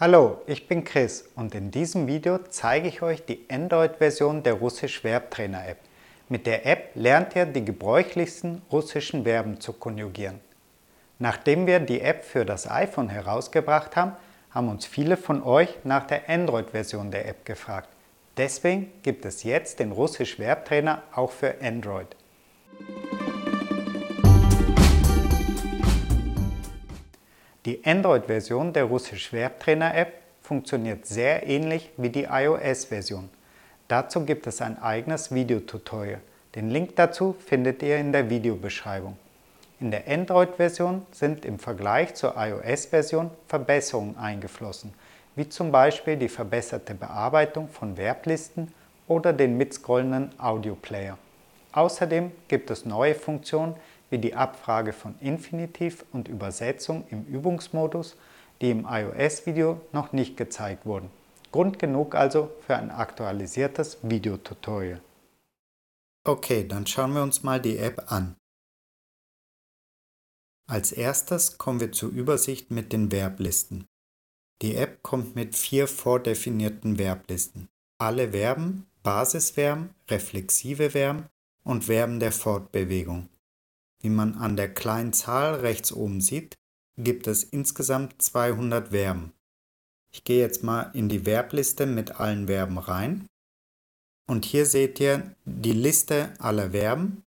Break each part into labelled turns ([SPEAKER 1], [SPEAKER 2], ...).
[SPEAKER 1] Hallo, ich bin Chris und in diesem Video zeige ich euch die Android-Version der Russisch Verbtrainer App. Mit der App lernt ihr die gebräuchlichsten russischen Verben zu konjugieren. Nachdem wir die App für das iPhone herausgebracht haben, haben uns viele von euch nach der Android-Version der App gefragt. Deswegen gibt es jetzt den Russisch Verbtrainer auch für Android. Die Android-Version der Russisch Verbtrainer-App funktioniert sehr ähnlich wie die iOS-Version. Dazu gibt es ein eigenes Videotutorial. Den Link dazu findet ihr in der Videobeschreibung. In der Android-Version sind im Vergleich zur iOS-Version Verbesserungen eingeflossen, wie zum Beispiel die verbesserte Bearbeitung von Verblisten oder den mitscrollenden Audioplayer. Außerdem gibt es neue Funktionen wie die Abfrage von Infinitiv und Übersetzung im Übungsmodus, die im iOS-Video noch nicht gezeigt wurden. Grund genug also für ein aktualisiertes Videotutorial. Okay, dann schauen wir uns mal die App an. Als erstes kommen wir zur Übersicht mit den Verblisten. Die App kommt mit vier vordefinierten Verblisten. Alle Verben, Basisverben, reflexive Verben und Verben der Fortbewegung. Wie man an der kleinen Zahl rechts oben sieht, gibt es insgesamt 200 Verben. Ich gehe jetzt mal in die Verbliste mit allen Verben rein. Und hier seht ihr die Liste aller Verben.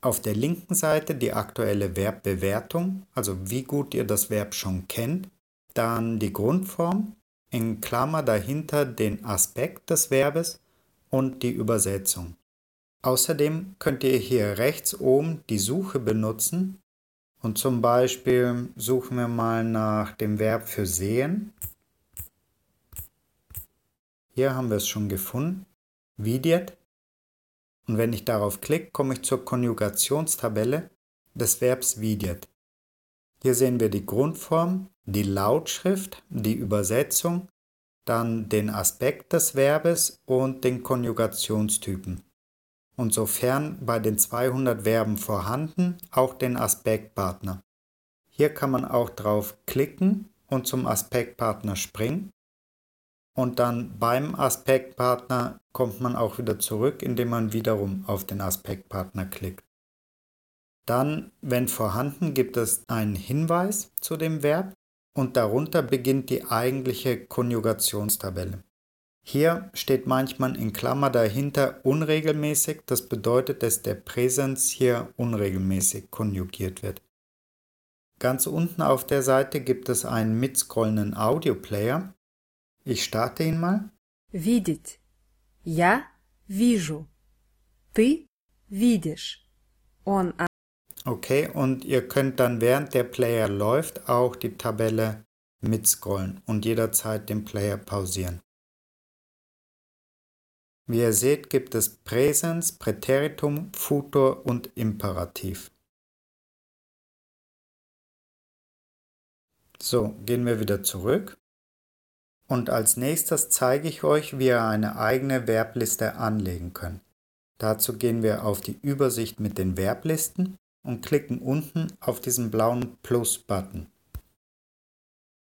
[SPEAKER 1] Auf der linken Seite die aktuelle Verbbewertung, also wie gut ihr das Verb schon kennt. Dann die Grundform, in Klammer dahinter den Aspekt des Verbes und die Übersetzung. Außerdem könnt ihr hier rechts oben die Suche benutzen und zum Beispiel suchen wir mal nach dem Verb für sehen. Hier haben wir es schon gefunden, vidiert. Und wenn ich darauf klicke, komme ich zur Konjugationstabelle des Verbs vidiert. Hier sehen wir die Grundform, die Lautschrift, die Übersetzung, dann den Aspekt des Verbes und den Konjugationstypen und sofern bei den 200 Verben vorhanden, auch den Aspektpartner. Hier kann man auch drauf klicken und zum Aspektpartner springen. Und dann beim Aspektpartner kommt man auch wieder zurück, indem man wiederum auf den Aspektpartner klickt. Dann, wenn vorhanden, gibt es einen Hinweis zu dem Verb und darunter beginnt die eigentliche Konjugationstabelle. Hier steht manchmal in Klammer dahinter unregelmäßig, das bedeutet, dass der Präsens hier unregelmäßig konjugiert wird. Ganz unten auf der Seite gibt es einen mitscrollenden Audioplayer. Ich starte ihn mal.
[SPEAKER 2] Видеть. Я вижу. Ты видишь. Он
[SPEAKER 1] Okay, und ihr könnt dann während der Player läuft auch die Tabelle mitscrollen und jederzeit den Player pausieren. Wie ihr seht, gibt es Präsens, Präteritum, Futur und Imperativ. So, gehen wir wieder zurück. Und als nächstes zeige ich euch, wie ihr eine eigene Verbliste anlegen könnt. Dazu gehen wir auf die Übersicht mit den Verblisten und klicken unten auf diesen blauen Plus-Button.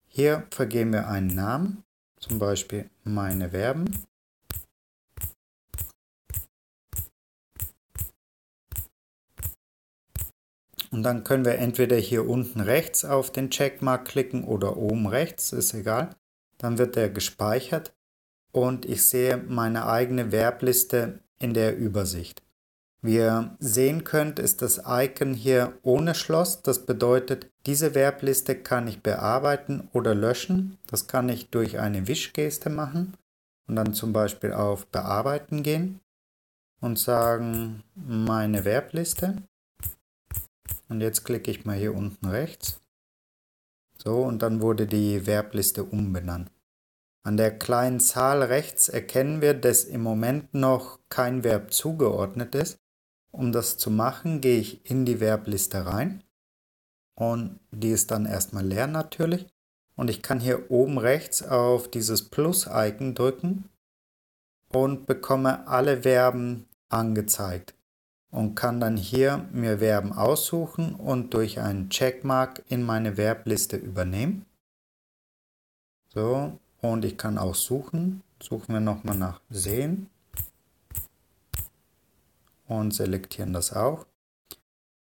[SPEAKER 1] Hier vergeben wir einen Namen, zum Beispiel meine Verben. Und dann können wir entweder hier unten rechts auf den Checkmark klicken oder oben rechts, ist egal. Dann wird der gespeichert und ich sehe meine eigene Verbliste in der Übersicht. Wie ihr sehen könnt, ist das Icon hier ohne Schloss. Das bedeutet, diese Verbliste kann ich bearbeiten oder löschen. Das kann ich durch eine Wischgeste machen und dann zum Beispiel auf Bearbeiten gehen und sagen meine Verbliste. Und jetzt klicke ich mal hier unten rechts. So, und dann wurde die Verbliste umbenannt. An der kleinen Zahl rechts erkennen wir, dass im Moment noch kein Verb zugeordnet ist. Um das zu machen, gehe ich in die Verbliste rein. Und die ist dann erstmal leer natürlich. Und ich kann hier oben rechts auf dieses Plus-Icon drücken und bekomme alle Verben angezeigt und kann dann hier mir Verben aussuchen und durch einen Checkmark in meine Verbliste übernehmen. So, und ich kann auch suchen. Suchen wir nochmal nach Sehen und selektieren das auch.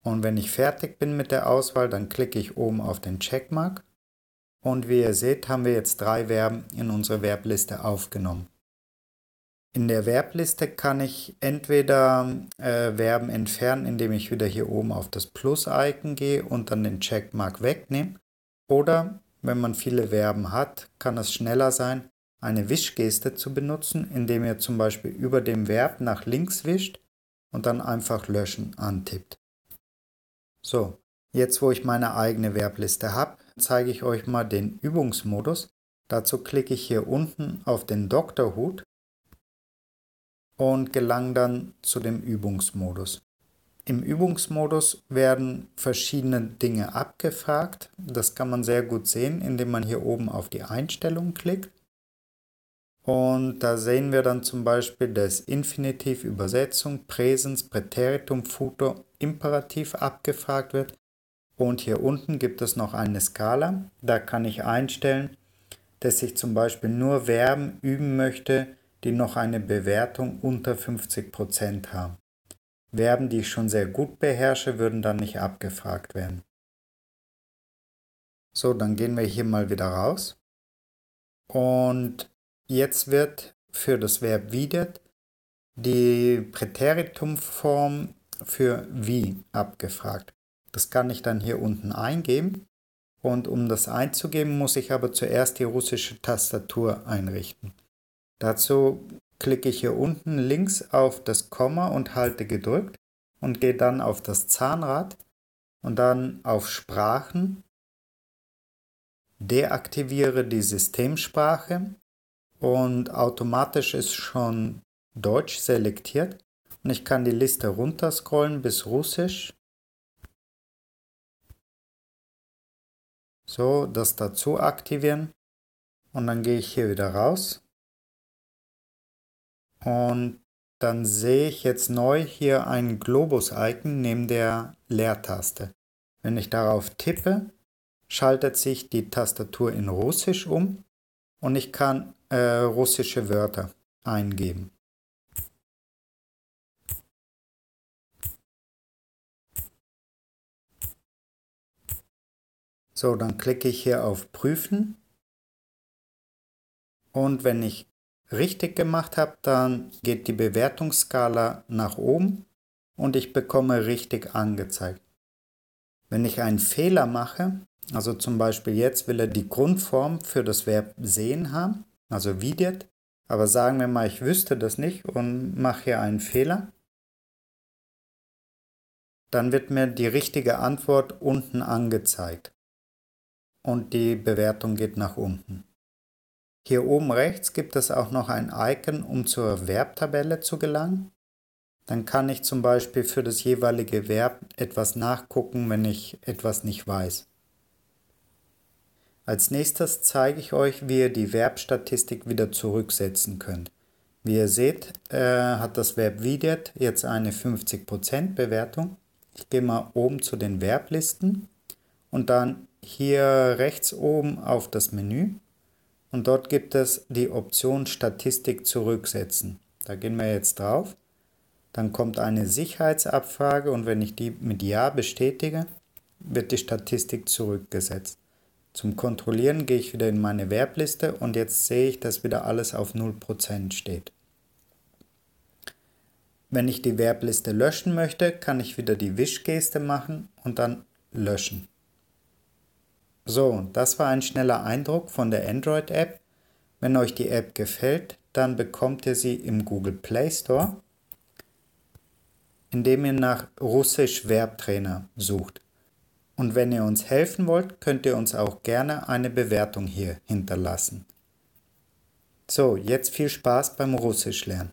[SPEAKER 1] Und wenn ich fertig bin mit der Auswahl, dann klicke ich oben auf den Checkmark. Und wie ihr seht, haben wir jetzt drei Verben in unsere Verbliste aufgenommen. In der Verbliste kann ich entweder äh, Verben entfernen, indem ich wieder hier oben auf das Plus-Icon gehe und dann den Checkmark wegnehme. Oder wenn man viele Verben hat, kann es schneller sein, eine Wischgeste zu benutzen, indem ihr zum Beispiel über dem Verb nach links wischt und dann einfach Löschen antippt. So, jetzt wo ich meine eigene Verbliste habe, zeige ich euch mal den Übungsmodus. Dazu klicke ich hier unten auf den Doktorhut und gelange dann zu dem Übungsmodus. Im Übungsmodus werden verschiedene Dinge abgefragt. Das kann man sehr gut sehen, indem man hier oben auf die Einstellungen klickt. Und da sehen wir dann zum Beispiel das Infinitiv, Übersetzung, Präsens, Präteritum, Futur, Imperativ abgefragt wird. Und hier unten gibt es noch eine Skala. Da kann ich einstellen, dass ich zum Beispiel nur Verben üben möchte, die noch eine Bewertung unter 50% haben. Verben, die ich schon sehr gut beherrsche, würden dann nicht abgefragt werden. So, dann gehen wir hier mal wieder raus. Und jetzt wird für das Verb widert die Präteritumform für wie abgefragt. Das kann ich dann hier unten eingeben. Und um das einzugeben, muss ich aber zuerst die russische Tastatur einrichten. Dazu klicke ich hier unten links auf das Komma und halte gedrückt und gehe dann auf das Zahnrad und dann auf Sprachen, deaktiviere die Systemsprache und automatisch ist schon Deutsch selektiert und ich kann die Liste runterscrollen bis Russisch. So, das dazu aktivieren und dann gehe ich hier wieder raus und dann sehe ich jetzt neu hier ein Globus-Icon neben der Leertaste. Wenn ich darauf tippe, schaltet sich die Tastatur in Russisch um und ich kann äh, russische Wörter eingeben. So, dann klicke ich hier auf Prüfen und wenn ich richtig gemacht habe, dann geht die Bewertungsskala nach oben und ich bekomme richtig angezeigt. Wenn ich einen Fehler mache, also zum Beispiel jetzt will er die Grundform für das Verb sehen haben, also widert, aber sagen wir mal, ich wüsste das nicht und mache hier einen Fehler, dann wird mir die richtige Antwort unten angezeigt und die Bewertung geht nach unten. Hier oben rechts gibt es auch noch ein Icon, um zur Verbtabelle zu gelangen. Dann kann ich zum Beispiel für das jeweilige Verb etwas nachgucken, wenn ich etwas nicht weiß. Als nächstes zeige ich euch, wie ihr die Verbstatistik wieder zurücksetzen könnt. Wie ihr seht, äh, hat das Verb widert jetzt eine 50% Bewertung. Ich gehe mal oben zu den Verblisten und dann hier rechts oben auf das Menü und dort gibt es die Option Statistik zurücksetzen. Da gehen wir jetzt drauf. Dann kommt eine Sicherheitsabfrage und wenn ich die mit Ja bestätige, wird die Statistik zurückgesetzt. Zum Kontrollieren gehe ich wieder in meine Verbliste und jetzt sehe ich, dass wieder alles auf 0% steht. Wenn ich die Verbliste löschen möchte, kann ich wieder die Wischgeste machen und dann löschen. So, das war ein schneller Eindruck von der Android-App. Wenn euch die App gefällt, dann bekommt ihr sie im Google Play Store, indem ihr nach Russisch Verbtrainer sucht. Und wenn ihr uns helfen wollt, könnt ihr uns auch gerne eine Bewertung hier hinterlassen. So, jetzt viel Spaß beim Russisch lernen.